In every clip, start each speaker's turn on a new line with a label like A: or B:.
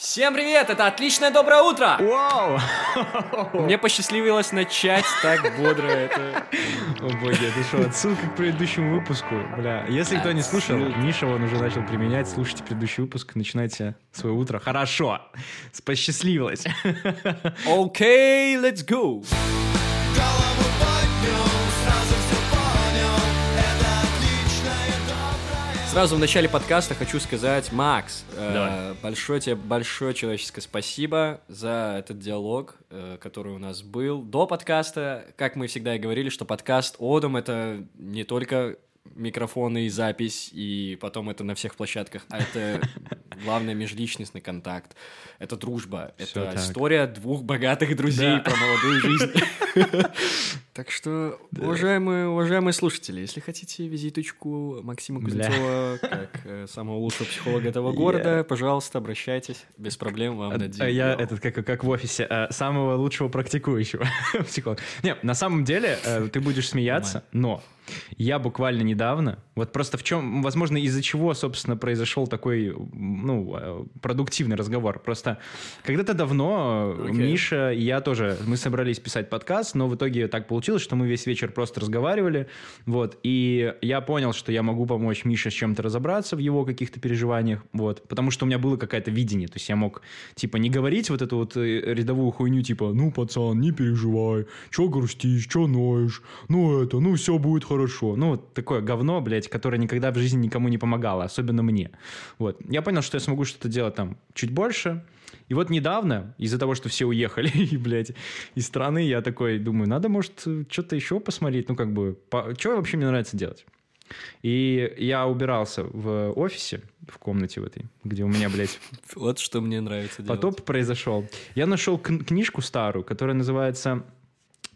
A: Всем привет! Это отличное доброе утро!
B: Вау!
A: Мне посчастливилось начать так бодро это.
B: О боги, это что, отсылка к предыдущему выпуску? Бля, если кто не слушал, Миша он уже начал применять, слушайте предыдущий выпуск, начинайте свое утро. Хорошо! Посчастливилось!
A: Окей, okay, let's go!
C: Сразу
A: в начале подкаста хочу сказать, Макс, э, большое тебе большое человеческое спасибо за этот диалог, э, который у нас был до подкаста. Как мы всегда и говорили, что подкаст Одом это не только микрофоны и запись, и потом это на всех площадках, а это главное межличностный контакт, это дружба,
B: Всё
A: это
B: так.
A: история двух богатых друзей
B: Да.
A: про молодую жизнь. Так что, уважаемые, уважаемые слушатели, если хотите визиточку Максима. Кузнецова как э, самого лучшего психолога этого города, пожалуйста, обращайтесь, без проблем вам
B: А-
A: дадим.
B: Я этот, как, как в офисе, а, самого лучшего практикующего психолога. Не, на самом деле, э, ты будешь смеяться, но я буквально недавно, вот просто в чем, возможно, из-за чего, собственно, произошел такой, ну, э, продуктивный разговор. Просто когда-то давно э,
A: Окей.
B: Миша и я тоже, мы собрались писать подкаст, но в итоге так получилось, что мы весь вечер просто разговаривали, вот, и я понял, что я могу помочь Мише с чем-то разобраться в его каких-то переживаниях, вот, потому что у меня было какое-то видение, то есть я мог, типа, не говорить вот эту вот э, рядовую хуйню, типа, ну, пацан, не переживай, чё грустишь, чё ноешь, ну, это, ну, все будет хорошо, ну, вот такое говно, блядь, которое никогда в жизни никому не помогало, особенно мне, вот. Я понял, что я смогу что-то делать там чуть больше, и вот недавно, из-за того, что все уехали, и, блядь, из страны, я такой думаю, надо, может, что-то еще посмотреть, ну, как бы, что вообще мне нравится делать? И я убирался в офисе, в комнате в этой, где у меня, блядь,
A: Вот что мне нравится делать.
B: потоп произошел. Я нашел кн- книжку старую, которая называется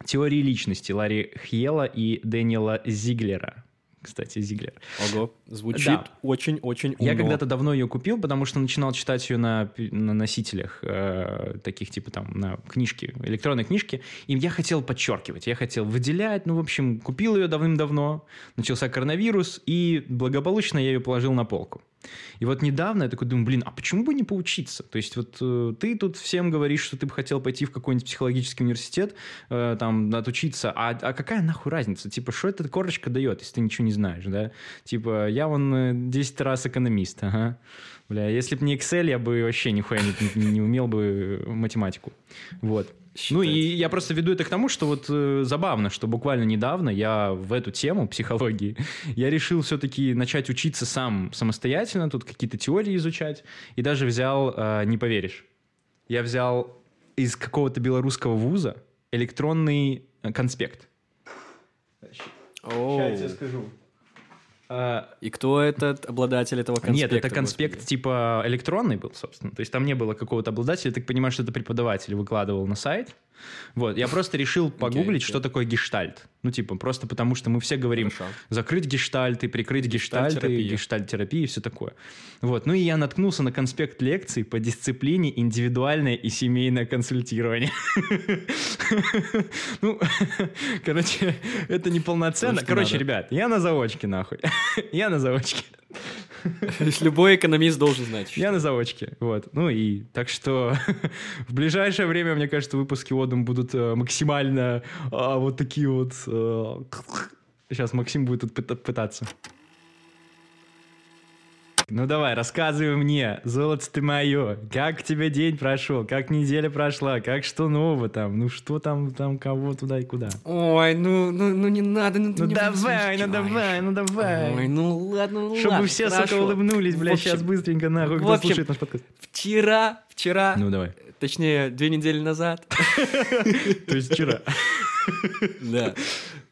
B: «Теории личности» Ларри Хьела и Дэниела Зиглера. Кстати, Зиглер.
A: Ого, звучит
B: Да.
A: очень-очень
B: Я
A: умно.
B: когда-то давно ее купил, потому что начинал читать ее на, на носителях, э, таких типа там, на книжки, электронной книжки, и я хотел подчеркивать, я хотел выделять, ну, в общем, купил ее давным-давно, начался коронавирус, и благополучно я ее положил на полку. И вот недавно я такой думаю, блин, а почему бы не поучиться? То есть вот э, ты тут всем говоришь, что ты бы хотел пойти в какой-нибудь психологический университет, э, там, отучиться, а, а какая нахуй разница? Типа, что эта корочка дает, если ты ничего не знаешь, да? Типа, я вон э, 10 раз экономист, ага. Бля, если бы не Excel, я бы вообще нихуя не- не умел бы э, математику. Вот. Ну и
A: Считать.
B: я просто веду это к тому, что вот э, забавно, что буквально недавно я в эту тему психологии, я решил все-таки начать учиться сам самостоятельно, тут какие-то теории изучать, и даже взял, э, не поверишь, я взял из какого-то белорусского вуза электронный э, конспект. Сейчас я скажу. А,
A: И кто этот обладатель этого конспекта?
B: Нет, это конспект
A: господи?
B: типа электронный был, собственно. То есть там не было какого-то обладателя. Я так понимаю, что это преподаватель выкладывал на сайт. Вот, я просто решил погуглить,
A: окей.
B: что такое гештальт. Ну, типа, просто потому что мы все говорим
A: Хорошо.
B: закрыть гештальты, прикрыть гештальты,
A: гештальт-терапия
B: и все такое. Вот, ну и я наткнулся на конспект лекций по дисциплине индивидуальное и семейное консультирование. Ну, короче, это неполноценно. Короче, ребят, я на заочке, нахуй. Я на заочке.
A: Любой экономист должен знать.
B: Я на заочке, вот. Ну и так что в ближайшее время, мне кажется, выпуски Одум будут э, максимально а, вот такие вот... Сейчас Максим будет тут пыта- пытаться. Ну давай, рассказывай мне, золото ты мое, как у тебя день прошел, как неделя прошла, как что нового там, ну что там, там кого туда и куда.
A: Ой, ну, ну, ну не надо, ну,
B: Ну давай, ну давай, ну
A: Ой,
B: давай.
A: ну ладно, ну
B: Чтобы
A: ладно,
B: все,
A: хорошо.
B: сука, улыбнулись, бля,
A: общем,
B: сейчас быстренько, нахуй, кто
A: общем,
B: слушает наш подкаст.
A: Вчера, вчера,
B: Ну давай.
A: точнее, две недели назад,
B: То есть вчера.
A: да.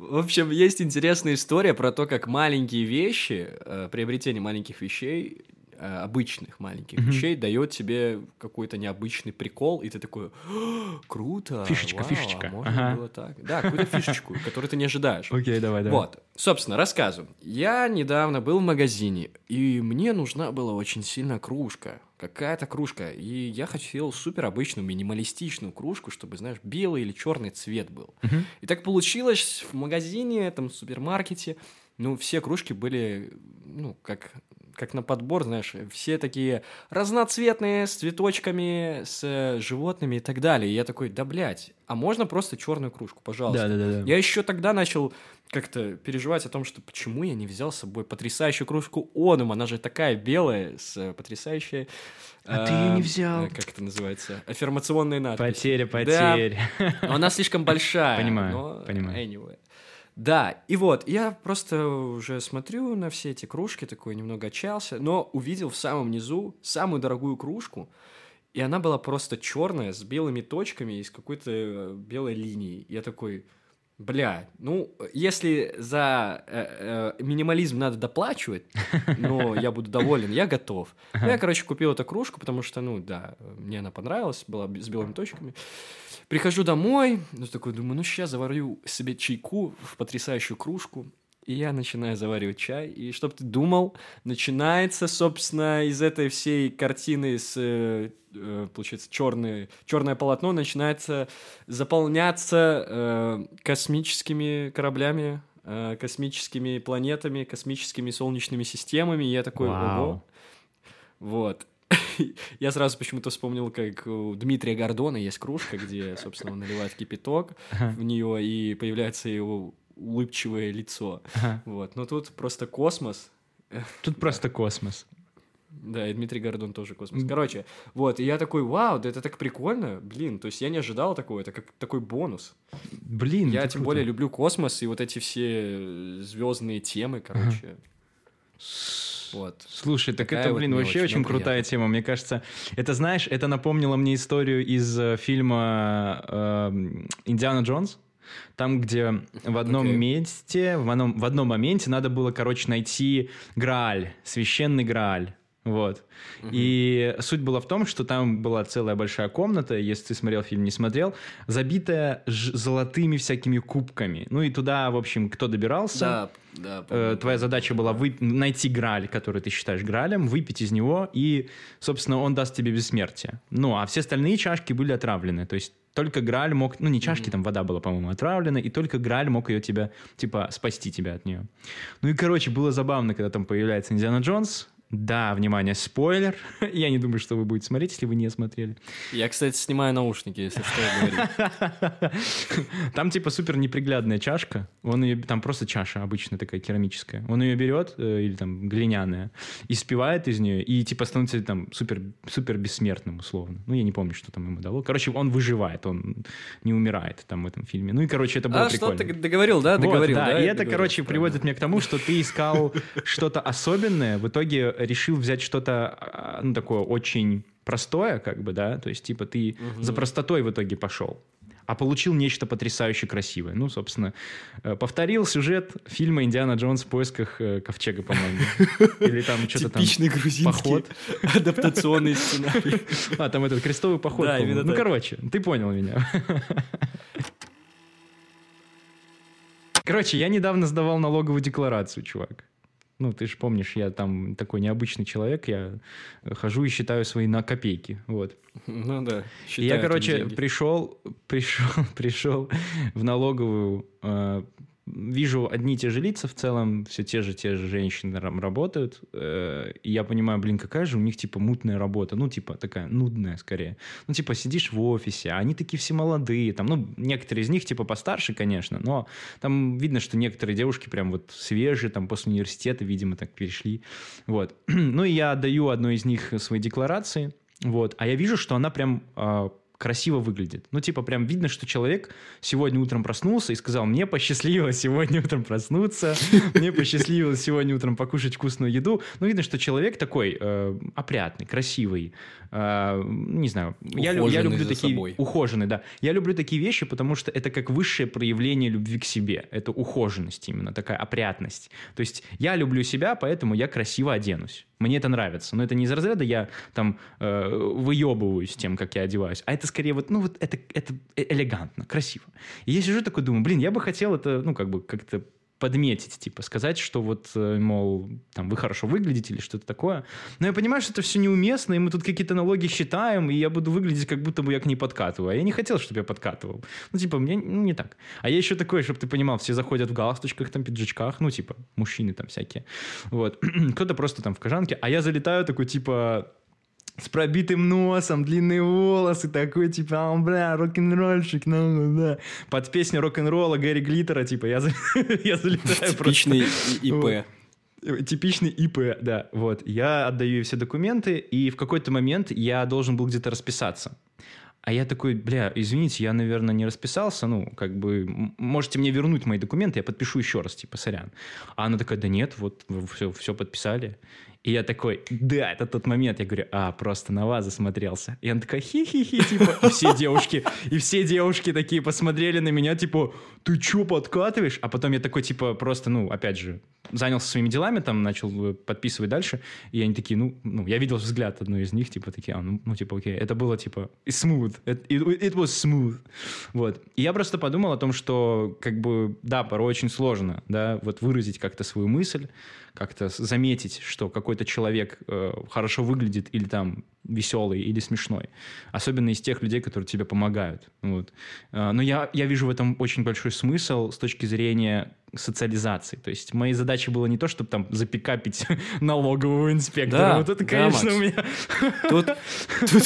A: В общем, есть интересная история про то, как маленькие вещи, э, приобретение маленьких вещей, э, обычных маленьких
B: Мгм.
A: вещей, дает тебе какой-то необычный прикол, и ты такой, «О, круто,
B: Фишечка,
A: вау,
B: фишечка,
A: а можно
B: ага.
A: было так. Да, какую-то фишечку, которую ты не ожидаешь.
B: Окей, давай, давай.
A: Вот, собственно, рассказываю. Я недавно был в магазине, и мне нужна была очень сильно кружка. Какая-то кружка. И я хотел супер обычную, минималистичную кружку, чтобы, знаешь, белый или черный цвет был.
B: Мгм.
A: И так получилось в магазине, там, в супермаркете, ну, все кружки были, ну, как как на подбор, знаешь, все такие разноцветные, с цветочками, с э, животными и так далее. И я такой, да, блядь, а можно просто черную кружку, пожалуйста?
B: Да-да-да.
A: Я еще тогда начал как-то переживать о том, что почему я не взял с собой потрясающую кружку Одум, она же такая белая, с э, потрясающей...
B: А ты её не
A: э,
B: взял.
A: э, Как это называется? Аффирмационной надписью.
B: Потеря,
A: Да.
B: потеря.
A: Но Она слишком большая.
B: Понимаю,
A: но
B: понимаю.
A: Anyway. Да, и вот, я просто уже смотрю на все эти кружки, такой немного отчаялся, но увидел в самом низу самую дорогую кружку, и она была просто черная, с белыми точками и с какой-то э, белой линией. Я такой, бля, ну, если за э, э, минимализм надо доплачивать, но я буду доволен, я готов. Ну, я, короче, купил эту кружку, потому что, ну, да, мне она понравилась, была с белыми точками. Прихожу домой, ну, такой думаю, ну, сейчас заварю себе чайку в потрясающую кружку. И я начинаю заваривать чай. И чтоб ты думал, начинается, собственно, из этой всей картины с, э, э, получается, черное, черное полотно начинается заполняться э, космическими кораблями, э, космическими планетами, космическими солнечными системами. И я такой,
B: Вау.
A: ого. Вот. Я сразу почему-то вспомнил, как у Дмитрия Гордона есть кружка, где, собственно, он наливает кипяток в нее, и появляется его улыбчивое лицо.
B: Ага.
A: Вот. Но тут просто космос.
B: Тут просто космос.
A: Да, и Дмитрий Гордон тоже космос. Короче, вот, и я такой, вау, да это так прикольно, блин, то есть я не ожидал такого, это как такой бонус.
B: Блин,
A: я тем
B: круто.
A: более люблю космос и вот эти все звездные темы, короче. Вот.
B: Слушай, так
A: Такая
B: это,
A: вот
B: блин,
A: мелочь,
B: вообще
A: но
B: очень крутая
A: приятно.
B: тема. Мне кажется, это, знаешь, это напомнило мне историю из э, фильма эм, «Индиана Джонс». Там, где в одном
A: Окей.
B: месте, в одном, в одном моменте надо было, короче, найти Грааль, священный Грааль. Вот. И суть была в том, что там была целая большая комната, если ты смотрел фильм, не смотрел, забитая золотыми всякими кубками. Ну и туда, в общем, кто добирался,
A: Да, да.
B: Э, твоя задача была вы- найти Грааль, который ты считаешь Граалем, выпить из него, и, собственно, он даст тебе бессмертие. Ну, а все остальные чашки были отравлены. То есть только Грааль мог... Ну, не чашки, там вода была, по-моему, отравлена, и только Грааль мог ее тебя, типа, спасти тебя от нее. Ну и, короче, было забавно, когда там появляется Индиана Джонс. Да, внимание, спойлер. Я не думаю, что вы будете смотреть, если вы не смотрели.
A: Я, кстати, снимаю наушники, если что.
B: Там типа супер неприглядная чашка. Он ее там просто чаша обычная такая керамическая. Он ее берет э, или там глиняная и спивает из нее и типа становится там супер супер бессмертным условно. Ну я не помню, что там ему дало. Короче, он выживает, он не умирает там в этом фильме. Ну и короче это было
A: А, что
B: прикольно.
A: ты договорил, да?
B: Вот,
A: Договорил,
B: да,
A: да?
B: и это,
A: договорил,
B: короче,
A: правильно.
B: приводит меня к тому, что ты искал что-то особенное, в итоге решил взять что-то, а, ну, такое очень простое, как бы, да, то есть, типа, ты за простотой в итоге пошел, а получил нечто потрясающе красивое. Ну, собственно, э, повторил сюжет фильма «Индиана Джонс в поисках э, ковчега», по-моему. Или там что-то там...
A: Типичный грузинский
B: поход.
A: адаптационный сценарий.
B: А, там этот крестовый поход,
A: Да, именно
B: Ну, короче, ты понял меня. Короче, я недавно сдавал налоговую декларацию, чувак. Ну, ты же помнишь, я там такой необычный человек, я хожу и считаю свои на копейки, вот.
A: Ну да.
B: Я, короче,
A: деньги.
B: пришел, пришел, пришел в налоговую, э, вижу одни и те же лица в целом, все те же, те же женщины работают, э, и я понимаю, блин, какая же у них, типа, мутная работа, ну, типа, такая нудная, скорее. Ну, типа, сидишь в офисе, а они такие все молодые, там, ну, некоторые из них, типа, постарше, конечно, но там видно, что некоторые девушки прям вот свежие, там, после университета, видимо, так перешли, вот. Ну, и я отдаю одной из них свои декларации, вот, а я вижу, что она прям а, красиво выглядит. Ну, типа, прям видно, что человек сегодня утром проснулся и сказал, мне посчастливилось сегодня утром проснуться, мне посчастливилось сегодня утром покушать вкусную еду. Ну, видно, что человек такой э, опрятный, красивый, э, не знаю. Я, я люблю такие...
A: собой.
B: Ухоженный, да. Я люблю такие вещи, потому что это как высшее проявление любви к себе. Это ухоженность именно, такая опрятность. То есть я люблю себя, поэтому я красиво оденусь. Мне это нравится. Но это не из разряда я там э, выебываюсь тем, как я одеваюсь, а это скорее вот, ну вот это, это э- элегантно, красиво. И я сижу такой, думаю, блин, я бы хотел это, ну как бы как-то подметить, типа, сказать, что вот, э, мол, там, вы хорошо выглядите или что-то такое. Но я понимаю, что это все неуместно, и мы тут какие-то налоги считаем, и я буду выглядеть, как будто бы я к ней подкатываю. А я не хотел, чтобы я подкатывал. Ну, типа, мне не так. А я еще такой, чтобы ты понимал, все заходят в галстучках, там, пиджачках, ну, типа, мужчины там всякие. Вот. Кто-то просто там в кожанке, а я залетаю такой, типа, с пробитым носом, длинные волосы, такой, типа, а, бля, рок-н-ролльщик, ну, да. Под песню рок-н-ролла Гэри Глиттера, типа, я, я залетаю.
A: Типичный ИП.
B: Типичный ИП, да, вот. Я отдаю ей все документы, и в какой-то момент я должен был где-то расписаться. А я такой, бля, извините, я, наверное, не расписался, ну, как бы, можете мне вернуть мои документы, я подпишу еще раз, типа, сорян. А она такая, да нет, вот, все, все подписали. И я такой, да, это тот момент. Я говорю, а, просто на вас засмотрелся. И она такая, хи-хи-хи, типа, и все девушки, и все девушки такие посмотрели на меня, типа, ты чё, подкатываешь? А потом я такой, типа, просто, ну, опять же, занялся своими делами, там, начал э, подписывать дальше, и они такие, ну, ну, я видел взгляд одной из них, типа, такие, а, ну, ну типа, окей, это было, типа, smooth, it, it, was smooth, вот. И я просто подумал о том, что, как бы, да, порой очень сложно, да, вот выразить как-то свою мысль, как-то заметить, что какой-то человек э, хорошо выглядит или там веселый или смешной. Особенно из тех людей, которые тебе помогают. Вот. Э, но я, я вижу в этом очень большой смысл с точки зрения социализации. То есть моей задачей было не то, чтобы там запикапить налогового инспектора.
A: Да,
B: вот это,
A: да,
B: конечно,
A: Макс.
B: у меня...
A: Тут, тут-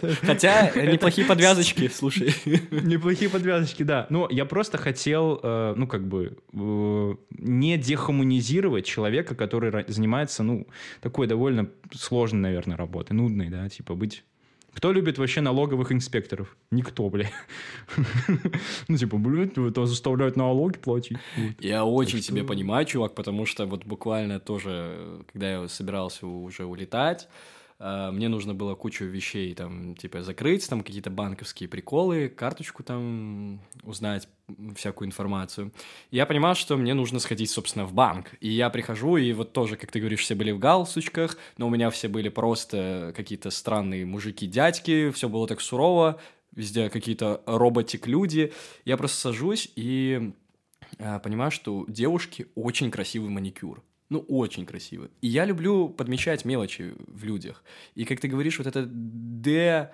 A: тут- хотя неплохие подвязочки, слушай.
B: Неплохие подвязочки, да. Но я просто хотел, э, ну, как бы, э, не дехуманизировать человека, который занимается, ну, такой довольно сложной, наверное, работой, нудной, да, типа быть... Кто любит вообще налоговых инспекторов? Никто, бля. Ну, типа, блядь, это заставляют налоги платить.
A: Я очень тебя понимаю, чувак, потому что вот буквально тоже, э, когда я собирался уже улетать, мне нужно было кучу вещей там, типа, закрыть, там какие-то банковские приколы, карточку там узнать, всякую информацию. Я понимал, что мне нужно сходить, собственно, в банк. И я прихожу, и вот тоже, как ты говоришь, все были в галстучках, но у меня все были просто какие-то странные мужики-дядьки, все было так сурово, везде какие-то роботик-люди. Я просто сажусь и а, понимаю, что у девушки очень красивый маникюр. Ну, очень красивый. И я люблю подмечать мелочи в людях. И как ты говоришь, вот это «д»,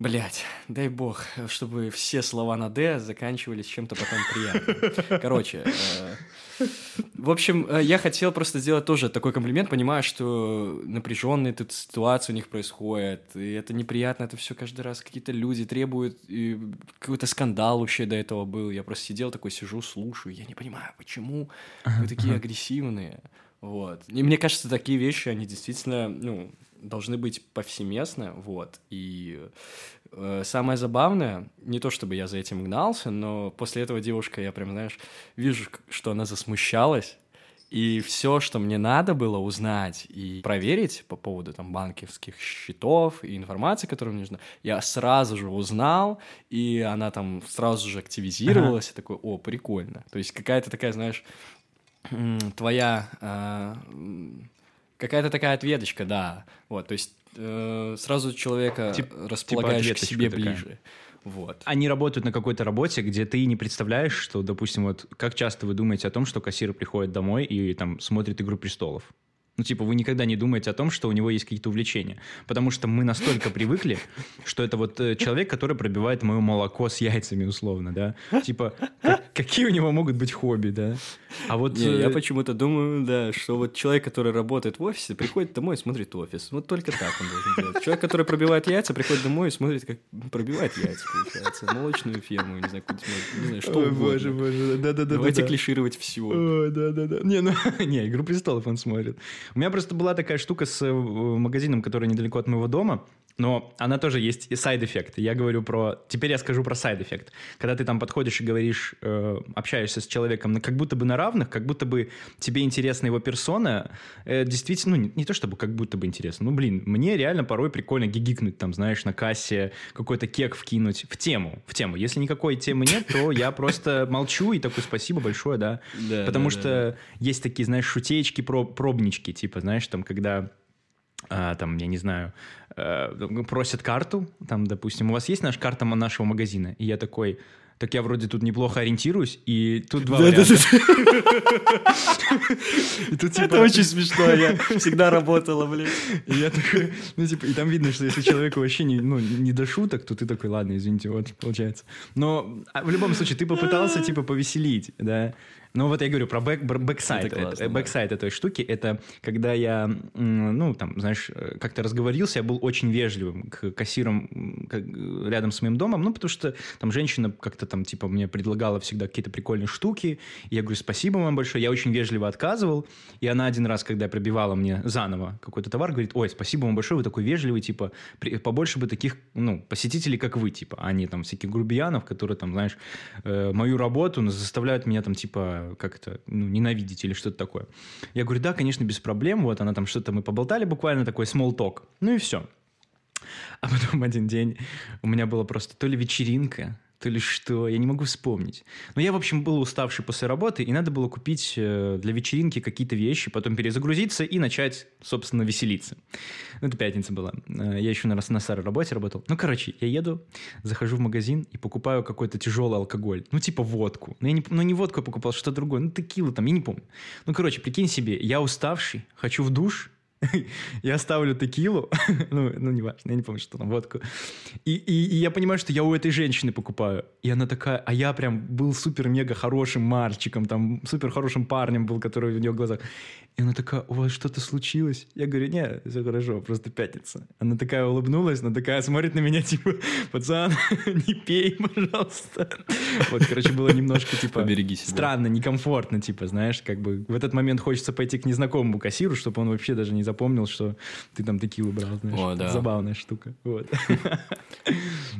A: Блять, дай бог, чтобы все слова на «д» заканчивались чем-то потом приятным. Короче, э, в общем, э, я хотел просто сделать тоже такой комплимент, понимая, что напряженные тут ситуации у них происходят, и это неприятно, это все каждый раз какие-то люди требуют, и какой-то скандал вообще до этого был. Я просто сидел такой, сижу, слушаю, я не понимаю, почему вы такие агрессивные. Вот. И мне кажется, такие вещи, они действительно, ну, должны быть повсеместно, вот. И самое забавное, не то чтобы я за этим гнался, но после этого девушка, я прям, знаешь, вижу, что она засмущалась, и все, что мне надо было узнать и проверить по поводу там банковских счетов и информации, которая мне нужна, я сразу же узнал, и она там сразу же активизировалась, и такой, о, прикольно. То есть какая-то такая, знаешь, твоя м, какая-то такая ответочка, да. Вот, то есть э, сразу человека
B: Тип-
A: располагаешь к
B: ответочка
A: себе
B: такая.
A: ближе. Вот.
B: Они работают на какой-то работе, где ты не представляешь, что, допустим, вот как часто вы думаете о том, что кассир приходит домой и там смотрит «Игру престолов». Ну, типа, вы никогда не думаете о том, что у него есть какие-то увлечения. Потому что мы настолько привыкли, что это вот э, человек, который пробивает мое молоко с яйцами, условно, да? Типа, как- какие у него могут быть хобби, да? А вот...
A: Не, я
B: э,
A: почему-то думаю, да, что вот человек, который работает в офисе, приходит домой и смотрит офис. Вот только так он должен делать. Человек, который пробивает яйца, приходит домой и смотрит, как пробивает яйца, получается. Молочную ферму, не знаю, не знаю, что
B: Ой,
A: угодно.
B: боже, боже, да-да-да.
A: Давайте клишировать все.
B: О, да-да-да. Не, ну, не, «Игру престолов» он смотрит. У меня просто была такая штука с э, магазином, который недалеко от моего дома, но она тоже есть и side effect. Я говорю про... Теперь я скажу про side effect. Когда ты там подходишь и говоришь, э, общаешься с человеком как будто бы на равных, как будто бы тебе интересна его персона, э, действительно, ну, не, не то чтобы как будто бы интересно, ну, блин, мне реально порой прикольно гигикнуть там, знаешь, на кассе, какой-то кек вкинуть в тему, в тему. Если никакой темы нет, то я просто молчу и такой, спасибо большое, да. Потому что есть такие, знаешь, шутеечки, про- пробнички, типа, знаешь, там, когда а, там, я не знаю, э, просят карту, там, допустим, у вас есть наша карта нашего магазина? И я такой, так я вроде тут неплохо ориентируюсь, и тут два
A: Да-да-да.
B: варианта. Типа-
A: Это очень смешно, я всегда работала, блин.
B: Я такой, ну, типа, и там видно, что если человеку вообще не, ну, не до шуток, то ты такой, ладно, извините, вот, получается. Но а, в любом случае, ты попытался, типа, повеселить, да. Ну, вот я говорю про back, backside.
A: Это классно,
B: Это-
A: да.
B: backside этой штуки, это когда я, ну, там, знаешь, э, как-то разговорился, я был очень вежливым к кассирам как, э, рядом с моим домом, ну, потому что там женщина как-то там, типа, мне предлагала всегда какие-то прикольные штуки, и я говорю, спасибо вам большое, я очень вежливо отказывал, и она один раз, когда пробивала мне заново какой-то товар, говорит, ой, спасибо вам большое, вы такой вежливый, типа, побольше бы таких, ну, посетителей, как вы, типа, а не там всяких грубиянов, которые там, знаешь, э, мою работу заставляют меня там, типа, как это, ну, ненавидеть или что-то такое. Я говорю, да, конечно, без проблем, вот она там что-то, мы поболтали буквально, такой small talk, ну и все. А потом один день у меня была просто то ли вечеринка, то ли что, я не могу вспомнить. Но я, в общем, был уставший после работы, и надо было купить э, для вечеринки какие-то вещи, потом перезагрузиться и начать, собственно, веселиться. Ну, это пятница была. Э, Я еще на, раз- на старой работе работал. Ну, короче, я еду, захожу в магазин и покупаю какой-то тяжелый алкоголь. Ну, типа водку. Ну, я не, ну, не водку я покупал, что-то другое. Ну, текилу там, я не помню. Ну, короче, прикинь себе, я уставший, хочу в душ, я ставлю текилу, ну, ну, не важно, я не помню, что там, водку. И, и, и я понимаю, что я у этой женщины покупаю. И она такая, а я прям был супер-мега хорошим мальчиком, там, супер хорошим парнем был, который в нее глазах. И она такая, у вас что-то случилось? Я говорю, не, все хорошо, просто пятница. Она такая улыбнулась, она такая смотрит на меня, типа, пацан, не пей, пожалуйста. Вот, короче, было немножко, типа, странно, некомфортно, типа, знаешь, как бы в этот момент хочется пойти к незнакомому кассиру, чтобы он вообще даже не запомнил, что ты там такие убрал, знаешь.
A: О, да.
B: Забавная штука. Вот.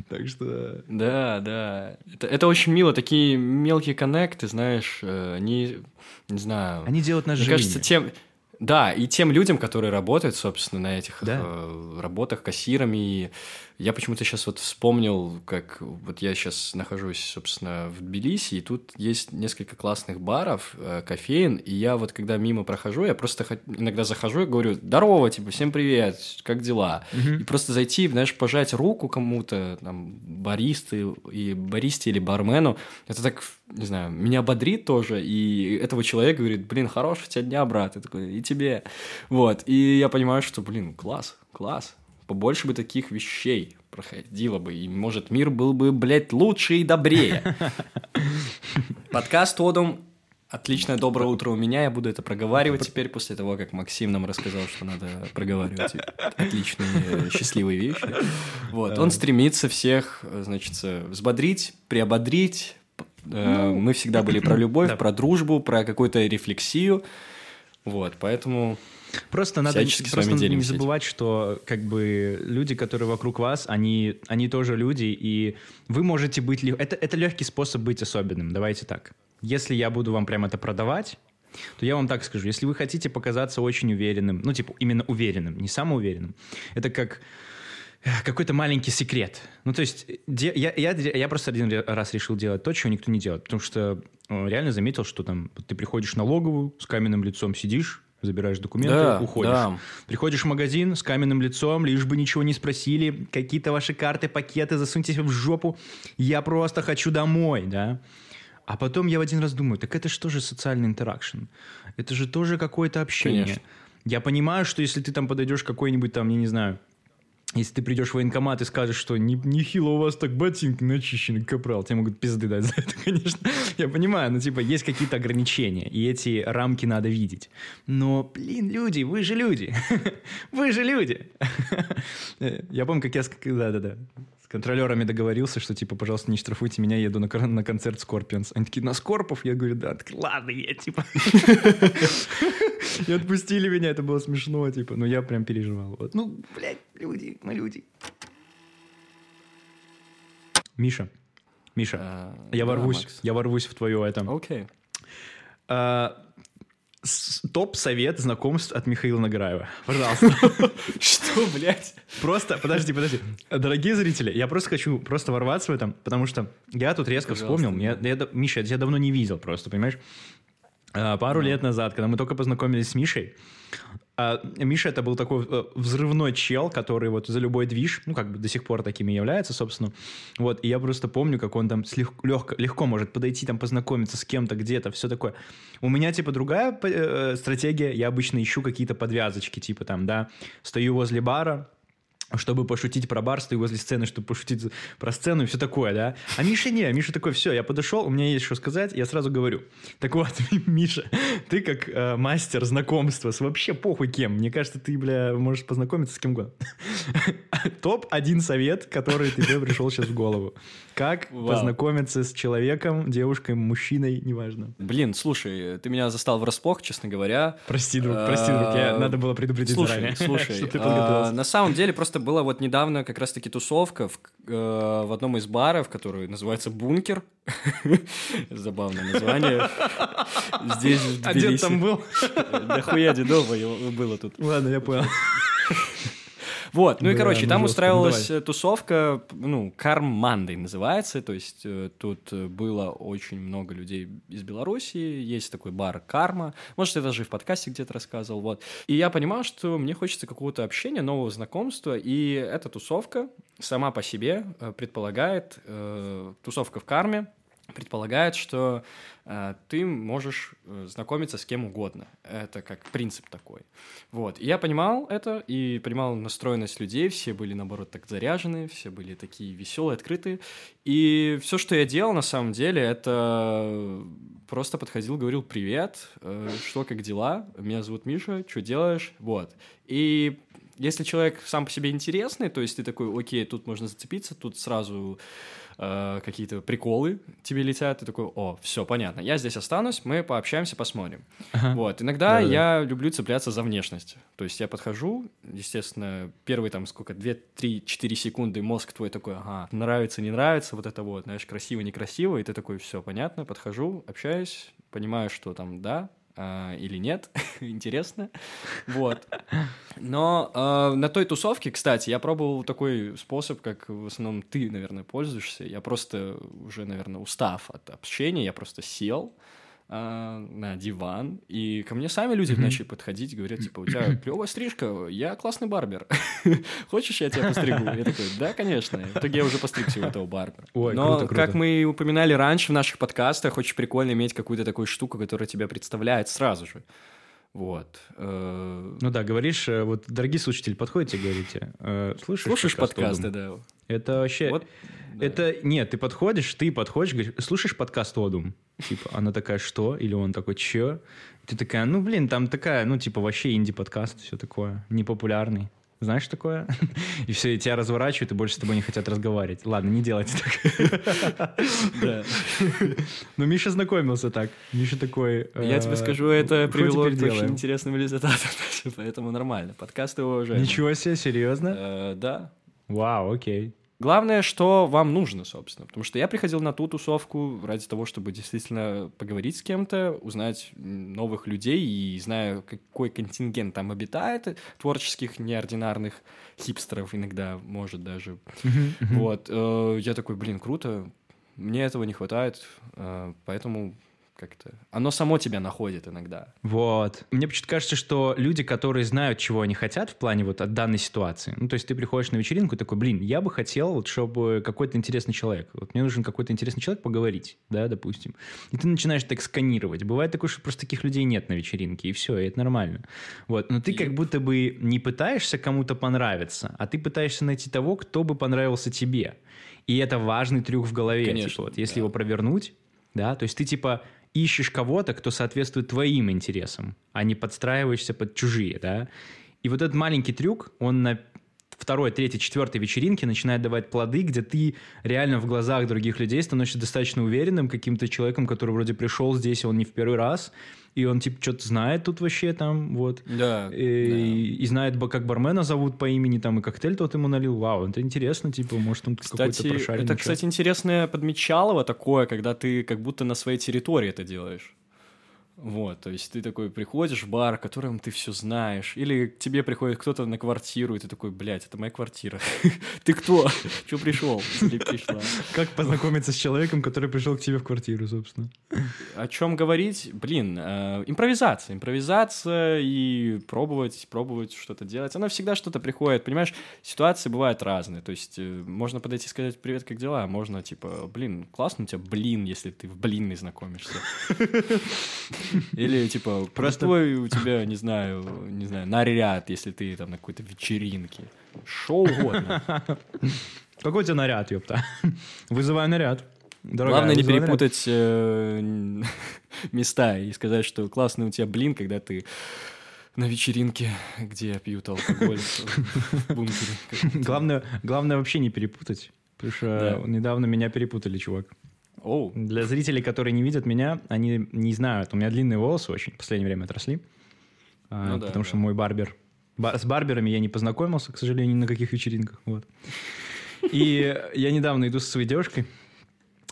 B: Так что...
A: Да, да. Это, это очень мило. Такие мелкие коннекты, знаешь, э, они, не знаю...
B: Они делают нас
A: Мне
B: живыми.
A: кажется, тем... Да, и тем людям, которые работают, собственно, на этих
B: Да.
A: э, работах кассирами. И я почему-то сейчас вот вспомнил, как вот я сейчас нахожусь, собственно, в Тбилиси, и тут есть несколько классных баров, э, кофеин, и я вот когда мимо прохожу, я просто иногда захожу и говорю, здорово, типа, всем привет, как дела? И просто зайти, знаешь, пожать руку кому-то, там, баристы и баристе или бармену, это так, не знаю, меня бодрит тоже, и этого человека говорит, блин, хорошего тебя дня, брат, и такой, и тебе. Вот, и я понимаю, что, блин, класс, класс, побольше бы таких вещей проходило бы, и, может, мир был бы, блядь, лучше и добрее. Подкаст Одум Отличное доброе утро у меня. Я буду это проговаривать теперь после того, как Максим нам рассказал, что надо проговаривать отличные, счастливые вещи. Вот. Он стремится всех, значит, взбодрить, приободрить. Э, Мы всегда были про любовь, про дружбу, про какую-то рефлексию. Вот, поэтому
B: Просто надо просто не
A: делимся этим.
B: забывать, что как бы люди, которые вокруг вас, они, они тоже люди, и вы можете быть... ли- Это, это легкий способ быть особенным, давайте так. Если я буду вам прям это продавать, то я вам так скажу, если вы хотите показаться очень уверенным, ну, типа, именно уверенным, не самоуверенным, это как э, какой-то маленький секрет. Ну, то есть, де- я, я, я просто один раз решил делать то, чего никто не делает, потому что реально заметил, что там ты приходишь в налоговую, с каменным лицом сидишь, забираешь документы,
A: Да,
B: уходишь.
A: да.
B: Приходишь в магазин с каменным лицом, лишь бы ничего не спросили, какие-то ваши карты, пакеты, засуньте в жопу, я просто хочу домой, да. А потом я в один раз думаю, так это что же социальный интеракшн? Это же тоже какое-то общение.
A: Конечно.
B: Я понимаю, что если ты там подойдешь к какой-нибудь там, я не знаю, если ты придешь в военкомат и скажешь, что «Не- нехило у вас так ботинки начищены, капрал, тебе могут пизды дать за это, конечно. Я понимаю, но типа есть какие-то ограничения, и эти рамки надо видеть. Но, блин, люди, вы же люди. Вы же люди. Я помню, как я. Да-да-да. С контролерами договорился, что типа, пожалуйста, не штрафуйте меня, я еду на, на концерт Скорпионс. Они такие, на Скорпов? Я говорю, да. Такие, ладно, я типа... И отпустили меня, это было смешно, типа. Но я прям переживал. Вот. Ну, блядь, люди, мы люди. Миша, Миша,
A: А,
B: я ворвусь, я ворвусь в твое это.
A: Окей.
B: Топ-совет знакомств от Михаила Нагараева. Пожалуйста.
A: Что, блядь?
B: Просто, подожди, подожди. Дорогие зрители, я просто хочу просто ворваться в этом, потому что я тут резко вспомнил. Миша, я тебя давно не видел просто, понимаешь? А, Пару лет назад, когда мы только познакомились с Мишей, а, Миша это был такой э, взрывной чел, который вот за любой движ, ну как бы до сих пор такими является, собственно. Вот, и я просто помню, как он там с лег- легко, легко может подойти, там познакомиться с кем-то где-то, все такое. У меня типа другая э, стратегия, я обычно ищу какие-то подвязочки, типа там, да, стою возле бара, чтобы пошутить про бар, стою возле сцены, чтобы пошутить про сцену и все такое, да. А Миша не, Миша такой, все, я подошел, у меня есть что сказать, я сразу говорю. Так вот, Миша, ты как э, мастер знакомства с вообще похуй кем. Мне кажется, ты, бля, можешь познакомиться с кем угодно. Топ-1 совет, который тебе пришел сейчас в голову. Как
A: Вау.
B: познакомиться с человеком, девушкой, мужчиной, неважно.
A: Блин, слушай, ты меня застал врасплох, честно говоря.
B: Прости, друг, прости, друг, я,
A: А,
B: надо было предупредить
A: Слушай,
B: заранее,
A: слушай,
B: что ты
A: а,
B: подготовился.
A: на самом деле просто была вот недавно как раз-таки тусовка в, э, в одном из баров, который называется «Бункер». Забавное название. Здесь, в
B: А дед
A: Тбилиси.
B: там был?
A: Да хуя дедово его было тут.
B: Ладно, я понял.
A: Вот, ну и короче,
B: ну
A: там
B: жестко,
A: устраивалась
B: ну
A: э, тусовка, ну, Карм Мандой называется, то есть э, тут э, было очень много людей из Белоруссии, есть такой бар Карма, может, я даже и в подкасте где-то рассказывал, вот. И я понимал, что мне хочется какого-то общения, нового знакомства, и эта тусовка сама по себе предполагает, э, тусовка в Карме, предполагает, что э, ты можешь э, знакомиться с кем угодно. Это как принцип такой. Вот. И я понимал это, и понимал настроенность людей. Все были, наоборот, так заряжены, все были такие веселые, открытые. И все, что я делал, на самом деле, это просто подходил, говорил «Привет, э, что, как дела? Меня зовут Миша, что делаешь?» Вот. И если человек сам по себе интересный, то есть ты такой, окей, тут можно зацепиться, тут сразу э, какие-то приколы тебе летят, ты такой, о, все, понятно, я здесь останусь, мы пообщаемся, посмотрим. Вот, иногда
B: Да-да-да.
A: я люблю цепляться за внешность, то есть я подхожу, естественно, первые там сколько, 2, 3, 4 секунды мозг твой такой, ага, нравится, не нравится, вот это вот, знаешь, красиво, некрасиво, и ты такой, все, понятно, подхожу, общаюсь, понимаю, что там, да, а, или нет, интересно, вот. Но э, на той тусовке, кстати, я пробовал такой способ, как в основном ты, наверное, пользуешься. Я просто уже, наверное, устав от общения, я просто сел э, на диван, и ко мне сами люди начали подходить, говорят, типа, у тебя клевая стрижка, я классный барбер. Хочешь, я тебя постригу? Я такой, да, конечно. В итоге я уже постригся у этого барбера.
B: Ой,
A: Но,
B: круто, круто.
A: как мы упоминали раньше в наших подкастах, очень прикольно иметь какую-то такую штуку, которая тебя представляет сразу же. Вот. Э,
B: Ну да, говоришь, э, вот, дорогие слушатели, подходите, говорите, э, слушаешь,
A: Слушаешь подкасты,
B: «Одум»?
A: да.
B: Это вообще...
A: Вот, да.
B: Это, нет, ты подходишь, ты подходишь, говоришь, слушаешь подкаст Одум? Типа, она такая, что? Или он такой, че? Ты такая, ну, блин, там такая, ну, типа, вообще инди-подкаст, все такое, непопулярный. Знаешь такое? И все, и тебя разворачивают, и больше с тобой не хотят разговаривать. Ладно, не делайте так. Но Миша знакомился так. Миша такой...
A: Я
B: э,
A: тебе скажу, это
B: что
A: привело к очень интересным результатам, поэтому нормально. Подкасты его уже.
B: Ничего себе, серьезно?
A: Э, Да.
B: Вау, окей.
A: Главное, что вам нужно, собственно. Потому что я приходил на ту тусовку ради того, чтобы действительно поговорить с кем-то, узнать новых людей и зная, какой контингент там обитает, творческих, неординарных хипстеров иногда, может даже. Вот. э, Я такой, блин, круто. Мне этого не хватает, э, поэтому как-то... Оно само тебя находит иногда.
B: Вот. Мне почему-то кажется, что люди, которые знают, чего они хотят в плане вот от данной ситуации, ну, то есть ты приходишь на вечеринку и такой, блин, я бы хотел, вот, чтобы какой-то интересный человек, вот мне нужен какой-то интересный человек поговорить, да, допустим. И ты начинаешь так сканировать. Бывает такое, что просто таких людей нет на вечеринке, и все, и это нормально. Вот. Но ты как будто бы не пытаешься кому-то понравиться, а ты пытаешься найти того, кто бы понравился тебе. И это важный трюк в голове.
A: Конечно,
B: типа, вот, если
A: да.
B: его провернуть, да, то есть ты типа ищешь кого-то, кто соответствует твоим интересам, а не подстраиваешься под чужие, да. И вот этот маленький трюк, он на второй, третьей, четвертой вечеринке начинает давать плоды, где ты реально в глазах других людей становишься достаточно уверенным каким-то человеком, который вроде пришел здесь, он не в первый раз, и он типа что-то знает тут вообще там, вот.
A: Да.
B: И, и знает, как бармена зовут по имени, там, и коктейль тот ему налил. Вау, это интересно, типа, может, он какой-то прошаренный
A: это, кстати, интересное подмечалово такое, когда ты как будто на своей территории это делаешь. Вот, то есть ты такой приходишь в бар, в котором ты все знаешь, или к тебе приходит кто-то на квартиру, и ты такой, блядь, это моя квартира. Ты кто? Че пришел? Или пришла?
B: Как познакомиться с человеком, который пришел к тебе в квартиру, собственно?
A: О чем говорить? Блин, э, импровизация. Импровизация и пробовать, пробовать что-то делать. Она всегда что-то приходит, понимаешь? Ситуации бывают разные. То есть э, можно подойти и сказать, привет, как дела? А Можно, типа, блин, классно у тебя блин, если ты в блинный знакомишься. Или, типа, простой у тебя, не знаю, не знаю, наряд, если ты там на какой-то вечеринке. Шо угодно.
B: Какой у тебя наряд, ёпта? Вызываю наряд. Дорогая,
A: Главное не перепутать э, места и сказать, что классный у тебя блин, когда ты на вечеринке, где пьют алкоголь в бункере.
B: Главное, главное вообще не перепутать. Потому что
A: Да.
B: недавно меня перепутали, чувак.
A: Оу,
B: Для зрителей, которые не видят меня, они не знают. У меня длинные волосы очень в последнее время отросли. А,
A: Ну да,
B: потому
A: да.
B: что мой барбер... ба- с барберами я не познакомился, к сожалению, ни на каких вечеринках. Вот. И я недавно иду со своей девушкой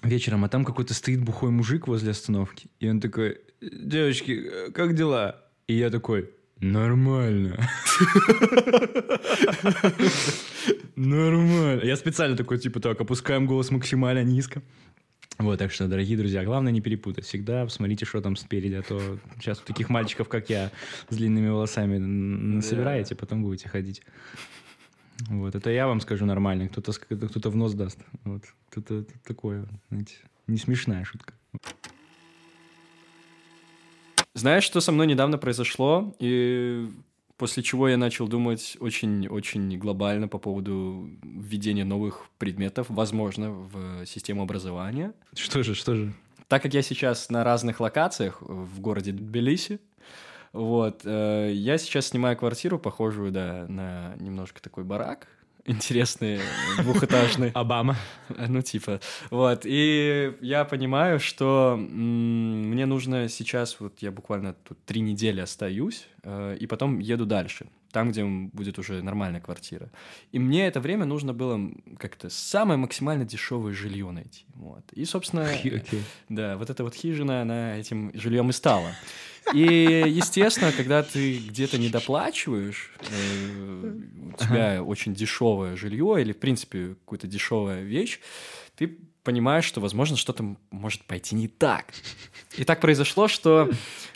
B: вечером, а там какой-то стоит бухой мужик возле остановки. И он такой, девочки, э, как дела? И я такой, нормально. Нормально. Я специально такой, типа, так, опускаем голос максимально низко. Вот, так что, дорогие друзья, главное не перепутать. Всегда посмотрите, что там спереди, а то сейчас таких мальчиков, как я, с длинными волосами н- собираете, потом будете ходить. Вот, это я вам скажу нормально, кто-то кто-то в нос даст. Вот, кто-то это такое, знаете, не смешная шутка.
A: Знаешь, что со мной недавно произошло, и после чего я начал думать очень-очень глобально по поводу введения новых предметов, возможно, в систему образования.
B: Что же, что же?
A: Так как я сейчас на разных локациях в городе Тбилиси, вот, э, я сейчас снимаю квартиру, похожую, да, на немножко такой барак, интересный, двухэтажный.
B: Обама.
A: Ну, типа, вот. И я понимаю, что мне нужно сейчас, вот я буквально тут три недели остаюсь, э, и потом еду дальше, там, где будет уже нормальная квартира. И мне это время нужно было как-то самое максимально дешевое жилье найти. Вот. И, собственно,
B: Окей.
A: да, вот эта вот хижина, она этим жильем и стала. И, естественно, когда ты где-то не доплачиваешь, э, у тебя очень дешевое жилье или, в принципе, какая-то дешевая вещь, ты понимаешь, что, возможно, что-то может пойти не так. И так произошло, что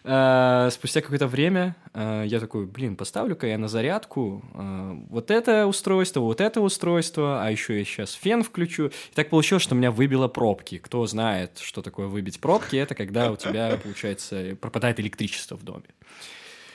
A: э, спустя какое-то время э, я такой, блин, поставлю-ка я на зарядку э, вот это устройство, вот это устройство, а еще я сейчас фен включу. И так получилось, что меня выбило пробки. Кто знает, что такое выбить пробки, это когда у тебя, получается, пропадает электричество в доме.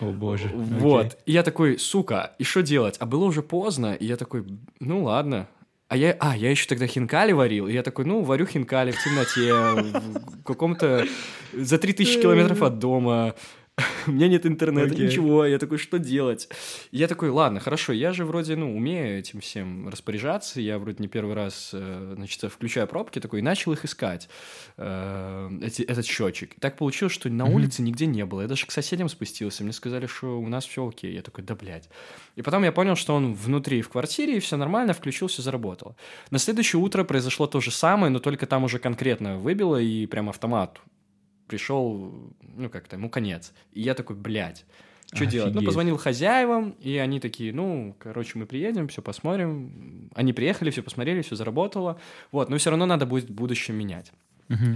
B: О боже.
A: Вот. И я такой, сука, и что делать? А было уже поздно, и я такой, ну ладно. А я, а, я еще тогда хинкали варил, и я такой, ну, варю хинкали в темноте, в каком-то... за 3000 километров от дома, у меня нет интернета,
B: Окей.
A: ничего, я такой, что делать? И я такой, ладно, хорошо, я же вроде, ну, умею этим всем распоряжаться, я вроде не первый раз, э, значит, включаю пробки такой, и начал их искать, э, эти, этот счетчик. И так получилось, что на улице нигде не было, я даже к соседям спустился, мне сказали, что у нас все окей, я такой, да, блядь. И потом я понял, что он внутри в квартире, и все нормально, включил, все заработало. На следующее утро произошло то же самое, но только там уже конкретно выбило, и прям автомат пришел, ну, как-то, ему конец. И я такой, блядь, что делать? Ну, позвонил хозяевам, и они такие, ну, короче, мы приедем, все посмотрим. Они приехали, все посмотрели, все заработало. Вот, но все равно надо будет в будущем менять.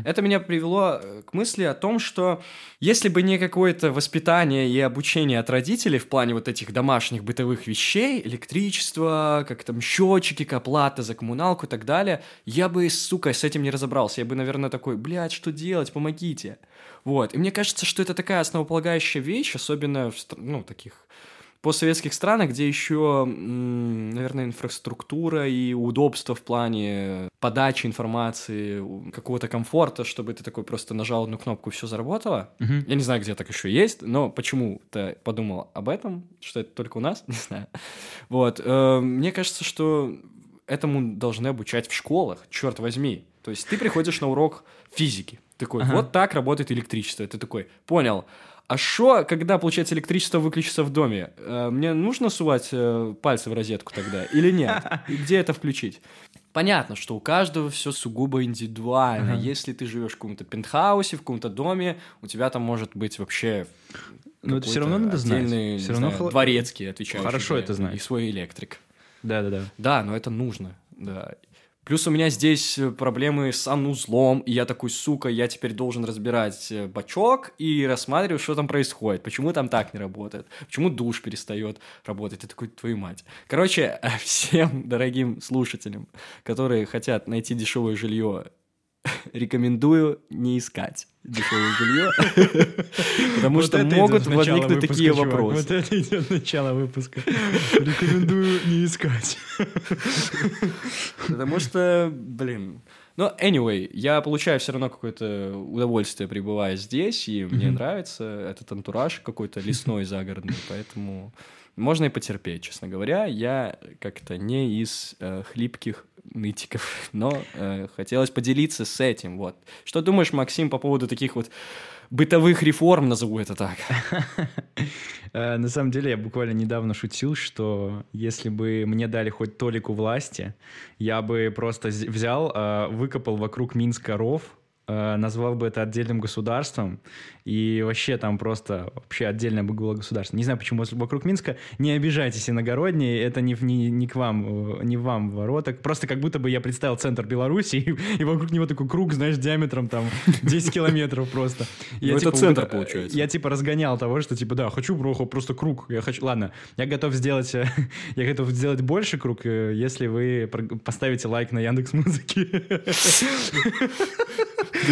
A: Это меня привело э, к мысли о том, что если бы не какое-то воспитание и обучение от родителей в плане вот этих домашних бытовых вещей, электричество, как там счетчики, оплата за коммуналку и так далее, я бы, сука, с этим не разобрался. Я бы, наверное, такой, блядь, что делать, помогите. Вот. И мне кажется, что это такая основополагающая вещь, особенно в, ну, таких постсоветских странах, где еще, наверное, инфраструктура и удобство в плане подачи информации, какого-то комфорта, чтобы ты такой просто нажал одну кнопку и все заработало.
B: Мгм.
A: Я не знаю, где так еще есть, но почему-то подумал об этом, что это только у нас, не знаю. Вот. э, Мне кажется, что этому должны обучать в школах, черт возьми. То есть ты приходишь на урок физики. Такой,
B: Ага.
A: вот так работает электричество. Ты такой, понял. А что, когда, получается, электричество выключится в доме? Э, Мне нужно сувать э, пальцы в розетку тогда или нет? И где это включить? Понятно, что у каждого все сугубо индивидуально.
B: Ага.
A: Если ты живешь в каком-то пентхаусе, в каком-то доме, у тебя там может быть вообще
B: Ну, это
A: какой-то
B: равно надо знать.
A: не
B: равно
A: знаю,
B: хла-
A: дворецкий, отвечающий
B: Хорошо это знать.
A: И свой электрик.
B: Да-да-да.
A: Да, но это нужно, да. Плюс у меня здесь э, проблемы с санузлом, и я такой, сука, я теперь должен разбирать э, бачок и рассматривать, что там происходит, почему там так не работает, почему душ перестает работать. Ты такой, твою мать. Короче, всем дорогим слушателям, которые хотят найти дешевое жилье, рекомендую не искать дешевое жилье, потому что могут возникнуть такие вопросы.
B: Вот это идет начало выпуска. Рекомендую не искать.
A: Потому что, блин... Но, anyway, я получаю все равно какое-то удовольствие, пребывая здесь, и мне
B: Мгм.
A: нравится этот антураж какой-то лесной, загородный, поэтому можно и потерпеть, честно говоря. Я как-то не из э, хлипких нытиков, но э, хотелось поделиться с этим, вот. Что думаешь, Максим, по поводу таких вот бытовых реформ, назову это так?
B: Э, На самом деле, я буквально недавно шутил, что если бы мне дали хоть толику власти, я бы просто взял, э, выкопал вокруг Минска ров, назвал бы это отдельным государством, и вообще там просто вообще отдельное бы было государство. Не знаю, почему вокруг Минска. Не обижайтесь, иногородние, это не, не, не к вам, э, не вам ворота. Просто как будто бы я представил центр Беларуси, и, и вокруг него такой круг, знаешь, диаметром там 10 километров просто.
A: Ну, это
B: типа,
A: центр,
B: вот, э,
A: получается.
B: Я типа разгонял того, что типа, да, хочу просто круг. Я хочу, ладно, я готов сделать, э, я готов сделать больше круг, э, если вы поставите лайк на Яндекс Музыке.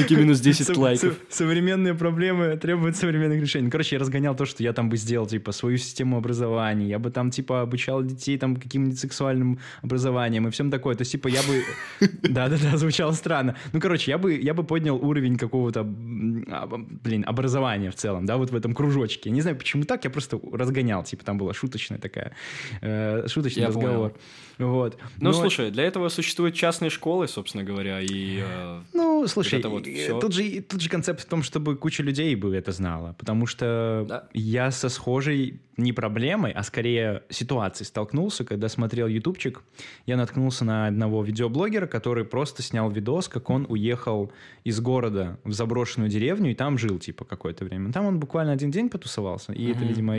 A: Такие минус 10 лайков.
B: Современные проблемы требуют современных решений. Короче, я разгонял то, что я там бы сделал, типа, свою систему образования. Я бы там, типа, обучал детей там каким-нибудь сексуальным образованием и всем такое. То есть, типа, я бы... Да-да-да, звучало странно. Ну, короче, я бы, я бы поднял уровень какого-то, а, блин, образования в целом, да, вот в этом кружочке. Не знаю, почему так, я просто разгонял, типа, там была шуточная такая, э, шуточный
A: Я
B: разговор. Вот.
A: Ну,
B: Но-
A: слушай, для этого существуют частные школы, собственно говоря, и... э,
B: Ну, слушай,
A: вот всё.
B: тут, же, тут же концепт в том, чтобы куча людей бы это знала. Потому что
A: Да.
B: я со схожей не проблемой, а скорее ситуацией столкнулся, когда смотрел ютубчик. Я наткнулся на одного видеоблогера, который просто снял видос, как он уехал из города в заброшенную деревню и там жил, типа, какое-то время. Там он буквально один день потусовался, и это, видимо,